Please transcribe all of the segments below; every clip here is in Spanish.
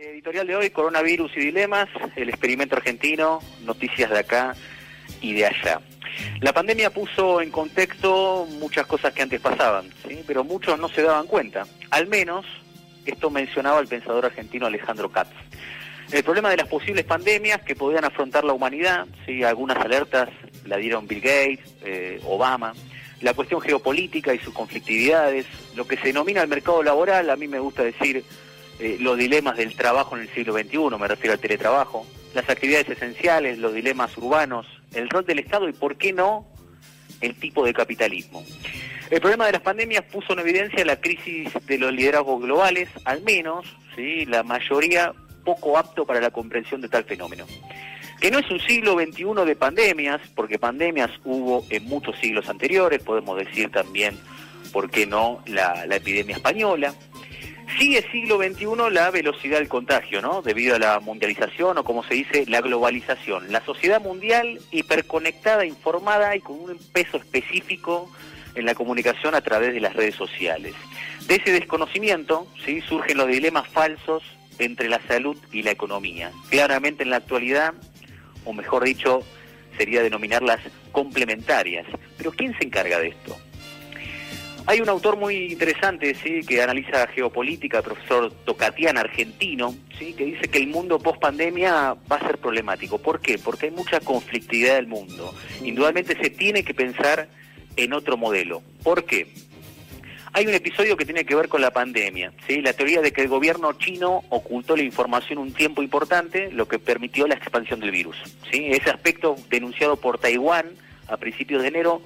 Editorial de hoy, coronavirus y dilemas, el experimento argentino, noticias de acá y de allá. La pandemia puso en contexto muchas cosas que antes pasaban, ¿sí? pero muchos no se daban cuenta. Al menos esto mencionaba el pensador argentino Alejandro Katz. El problema de las posibles pandemias que podían afrontar la humanidad, ¿sí? algunas alertas la dieron Bill Gates, eh, Obama, la cuestión geopolítica y sus conflictividades, lo que se denomina el mercado laboral, a mí me gusta decir eh, los dilemas del trabajo en el siglo XXI, me refiero al teletrabajo, las actividades esenciales, los dilemas urbanos, el rol del Estado y, ¿por qué no?, el tipo de capitalismo. El problema de las pandemias puso en evidencia la crisis de los liderazgos globales, al menos, ¿sí? la mayoría poco apto para la comprensión de tal fenómeno. Que no es un siglo XXI de pandemias, porque pandemias hubo en muchos siglos anteriores, podemos decir también, ¿por qué no?, la, la epidemia española, Sigue siglo XXI la velocidad del contagio, ¿no? Debido a la mundialización o como se dice, la globalización. La sociedad mundial hiperconectada, informada y con un peso específico en la comunicación a través de las redes sociales. De ese desconocimiento, ¿sí? surgen los dilemas falsos entre la salud y la economía. Claramente en la actualidad, o mejor dicho, sería denominarlas complementarias. Pero ¿quién se encarga de esto? Hay un autor muy interesante, sí, que analiza geopolítica, el profesor Tocatian, argentino, sí, que dice que el mundo post pandemia va a ser problemático. ¿Por qué? Porque hay mucha conflictividad del mundo. Indudablemente se tiene que pensar en otro modelo. ¿Por qué? Hay un episodio que tiene que ver con la pandemia, ¿sí? la teoría de que el gobierno chino ocultó la información un tiempo importante, lo que permitió la expansión del virus. ¿sí? Ese aspecto denunciado por Taiwán a principios de enero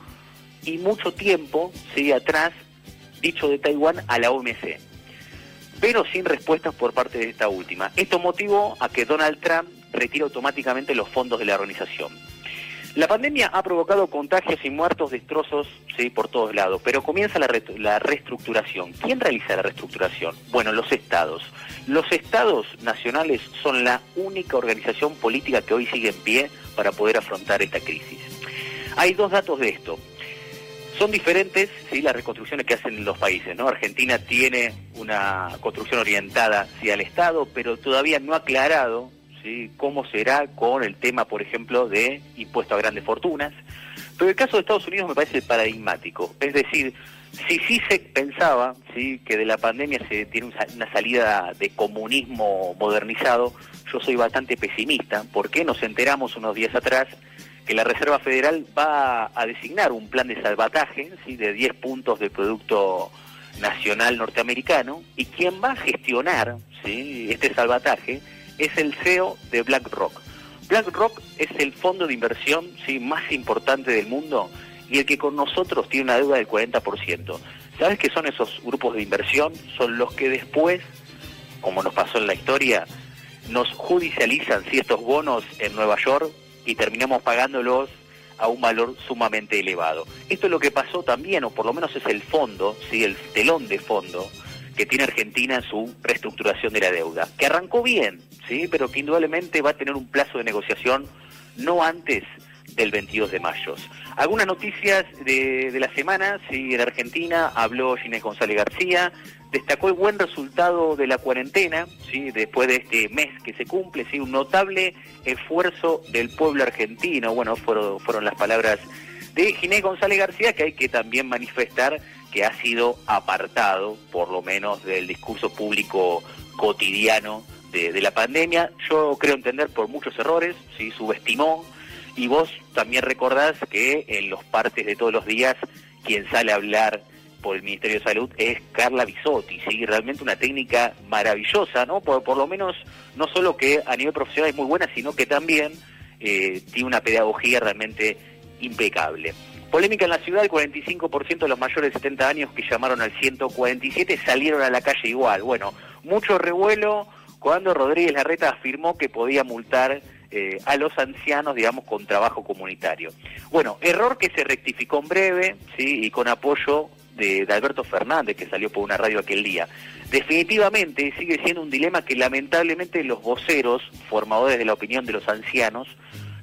y mucho tiempo sigue atrás, dicho de Taiwán, a la OMC, pero sin respuestas por parte de esta última. Esto motivó a que Donald Trump retire automáticamente los fondos de la organización. La pandemia ha provocado contagios y muertos, destrozos sí, por todos lados, pero comienza la, la, reestructuración. ¿Quién realiza la reestructuración? Bueno, los estados. Los estados nacionales son la única organización política que hoy sigue en pie para poder afrontar esta crisis. Hay dos datos de esto. Son diferentes ¿sí? las reconstrucciones que hacen los países. ¿no? Argentina tiene una construcción orientada hacia el Estado, pero todavía no ha aclarado ¿sí? cómo será con el tema, por ejemplo, de impuesto a grandes fortunas. Pero el caso de Estados Unidos me parece paradigmático. Es decir, si sí se pensaba ¿sí? que de la pandemia se tiene una salida de comunismo modernizado, yo soy bastante pesimista, porque nos enteramos unos días atrás que la Reserva Federal va a designar un plan de salvataje ¿sí? de 10 puntos del Producto Nacional Norteamericano y quien va a gestionar ¿sí? este salvataje es el CEO de BlackRock. BlackRock es el fondo de inversión ¿sí? más importante del mundo y el que con nosotros tiene una deuda del 40%. ¿Sabes qué son esos grupos de inversión? Son los que después, como nos pasó en la historia, nos judicializan si estos bonos en Nueva York y terminamos pagándolos a un valor sumamente elevado. Esto es lo que pasó también, o por lo menos es el fondo, ¿sí? el telón de fondo que tiene Argentina en su reestructuración de la deuda, que arrancó bien, sí, pero que indudablemente va a tener un plazo de negociación no antes del 22 de mayo. Algunas noticias de, de la semana, sí, en Argentina habló Ginés González García, destacó el buen resultado de la cuarentena, ¿sí? después de este mes que se cumple, ¿sí? un notable esfuerzo del pueblo argentino, bueno, fueron, fueron las palabras de Ginés González García, que hay que también manifestar que ha sido apartado, por lo menos, del discurso público cotidiano de, la pandemia. Yo creo entender por muchos errores, ¿sí? subestimó, y vos también recordás que en los partes de todos los días, quien sale a hablar por el Ministerio de Salud es Carla Bisotti, ¿sí? realmente una técnica maravillosa, ¿no? Por, por lo menos, no solo que a nivel profesional es muy buena, sino que también eh, tiene una pedagogía realmente impecable. Polémica en la ciudad, el 45% de los mayores de 70 años que llamaron al 147 salieron a la calle igual. Bueno, mucho revuelo cuando Rodríguez Larreta afirmó que podía multar eh, a los ancianos, digamos, con trabajo comunitario. Bueno, error que se rectificó en breve, y con apoyo de, Alberto Fernández, que salió por una radio aquel día. Definitivamente sigue siendo un dilema que lamentablemente los voceros, formadores de la opinión de los ancianos,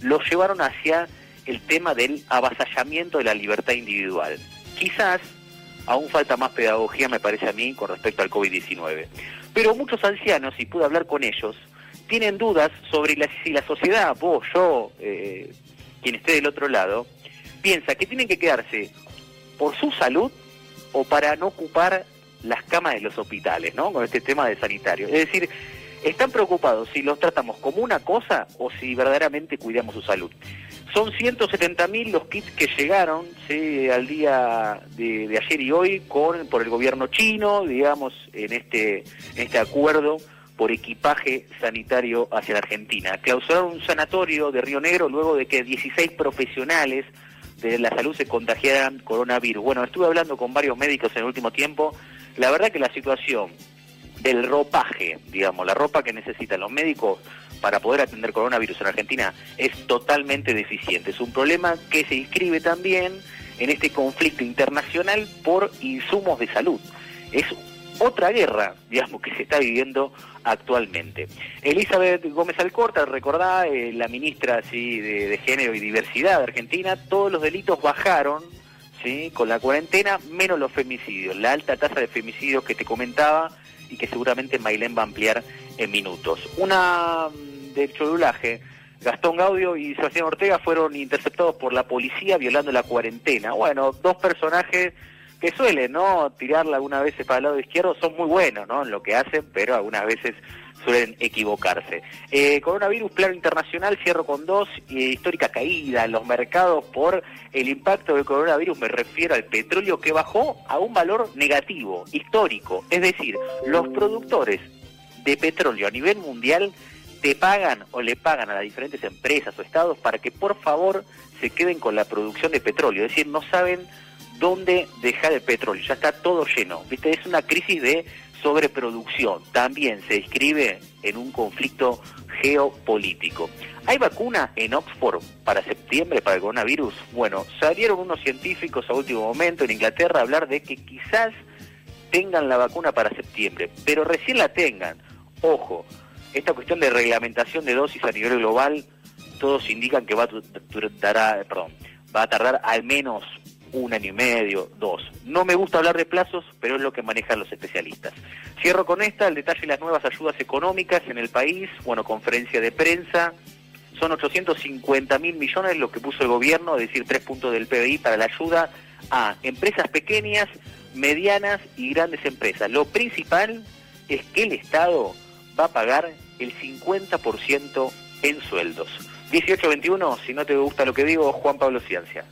los llevaron hacia el tema del avasallamiento de la libertad individual. Quizás aún falta más pedagogía, me parece a mí, con respecto al COVID-19. Pero muchos ancianos, y pude hablar con ellos, tienen dudas sobre si la sociedad, vos, yo, eh, quien esté del otro lado, piensa que tienen que quedarse por su salud o para no ocupar las camas de los hospitales, ¿no? Con este tema de sanitario. Es decir, están preocupados si los tratamos como una cosa o si verdaderamente cuidamos su salud. Son 170.000 los kits que llegaron al día de, ayer y hoy con por el gobierno chino, digamos, en este, en este acuerdo por equipaje sanitario hacia la Argentina. Clausuraron un sanatorio de Río Negro luego de que 16 profesionales de la salud se contagiaran coronavirus. Bueno, estuve hablando con varios médicos en el último tiempo. La verdad que la situación del ropaje, digamos, la ropa que necesitan los médicos para poder atender coronavirus en Argentina es totalmente deficiente. Es un problema que se inscribe también en este conflicto internacional por insumos de salud. Es otra guerra, digamos, que se está viviendo actualmente. Elizabeth Gómez Alcorta, recordá, eh, la ministra ¿sí? de, Género y Diversidad de Argentina, todos los delitos bajaron ¿sí? con la cuarentena, menos los femicidios. La alta tasa de femicidios que te comentaba y que seguramente Mailén va a ampliar en minutos. Una mm, de cholulaje. Gastón Gaudio y Sebastián Ortega fueron interceptados por la policía violando la cuarentena. Bueno, dos personajes que suelen no tirarla algunas veces para el lado izquierdo, son muy buenos ¿no? en lo que hacen, pero algunas veces suelen equivocarse. Eh, coronavirus, plano internacional, cierro con dos, histórica caída en los mercados por el impacto del coronavirus, me refiero al petróleo que bajó a un valor negativo, histórico, es decir, los productores de petróleo a nivel mundial te pagan o le pagan a las diferentes empresas o estados para que por favor se queden con la producción de petróleo, es decir, no saben dónde dejar el petróleo, ya está todo lleno, ¿viste? Es una crisis de sobreproducción, también se inscribe en un conflicto geopolítico. ¿Hay vacuna en Oxford para septiembre para el coronavirus? Bueno, salieron unos científicos a último momento en Inglaterra a hablar de que quizás tengan la vacuna para septiembre, pero recién la tengan. Ojo, esta cuestión de reglamentación de dosis a nivel global, todos indican que va a, perdón, va a tardar al menos un año y medio, dos. No me gusta hablar de plazos, pero es lo que manejan los especialistas. Cierro con esta, el detalle de las nuevas ayudas económicas en el país, bueno, conferencia de prensa, son 850 mil millones lo que puso el gobierno, es decir, tres puntos del PBI para la ayuda a empresas pequeñas, medianas y grandes empresas. Lo principal es que el Estado va a pagar el 50% en sueldos. 1821, si no te gusta lo que digo, Juan Pablo Ciencia.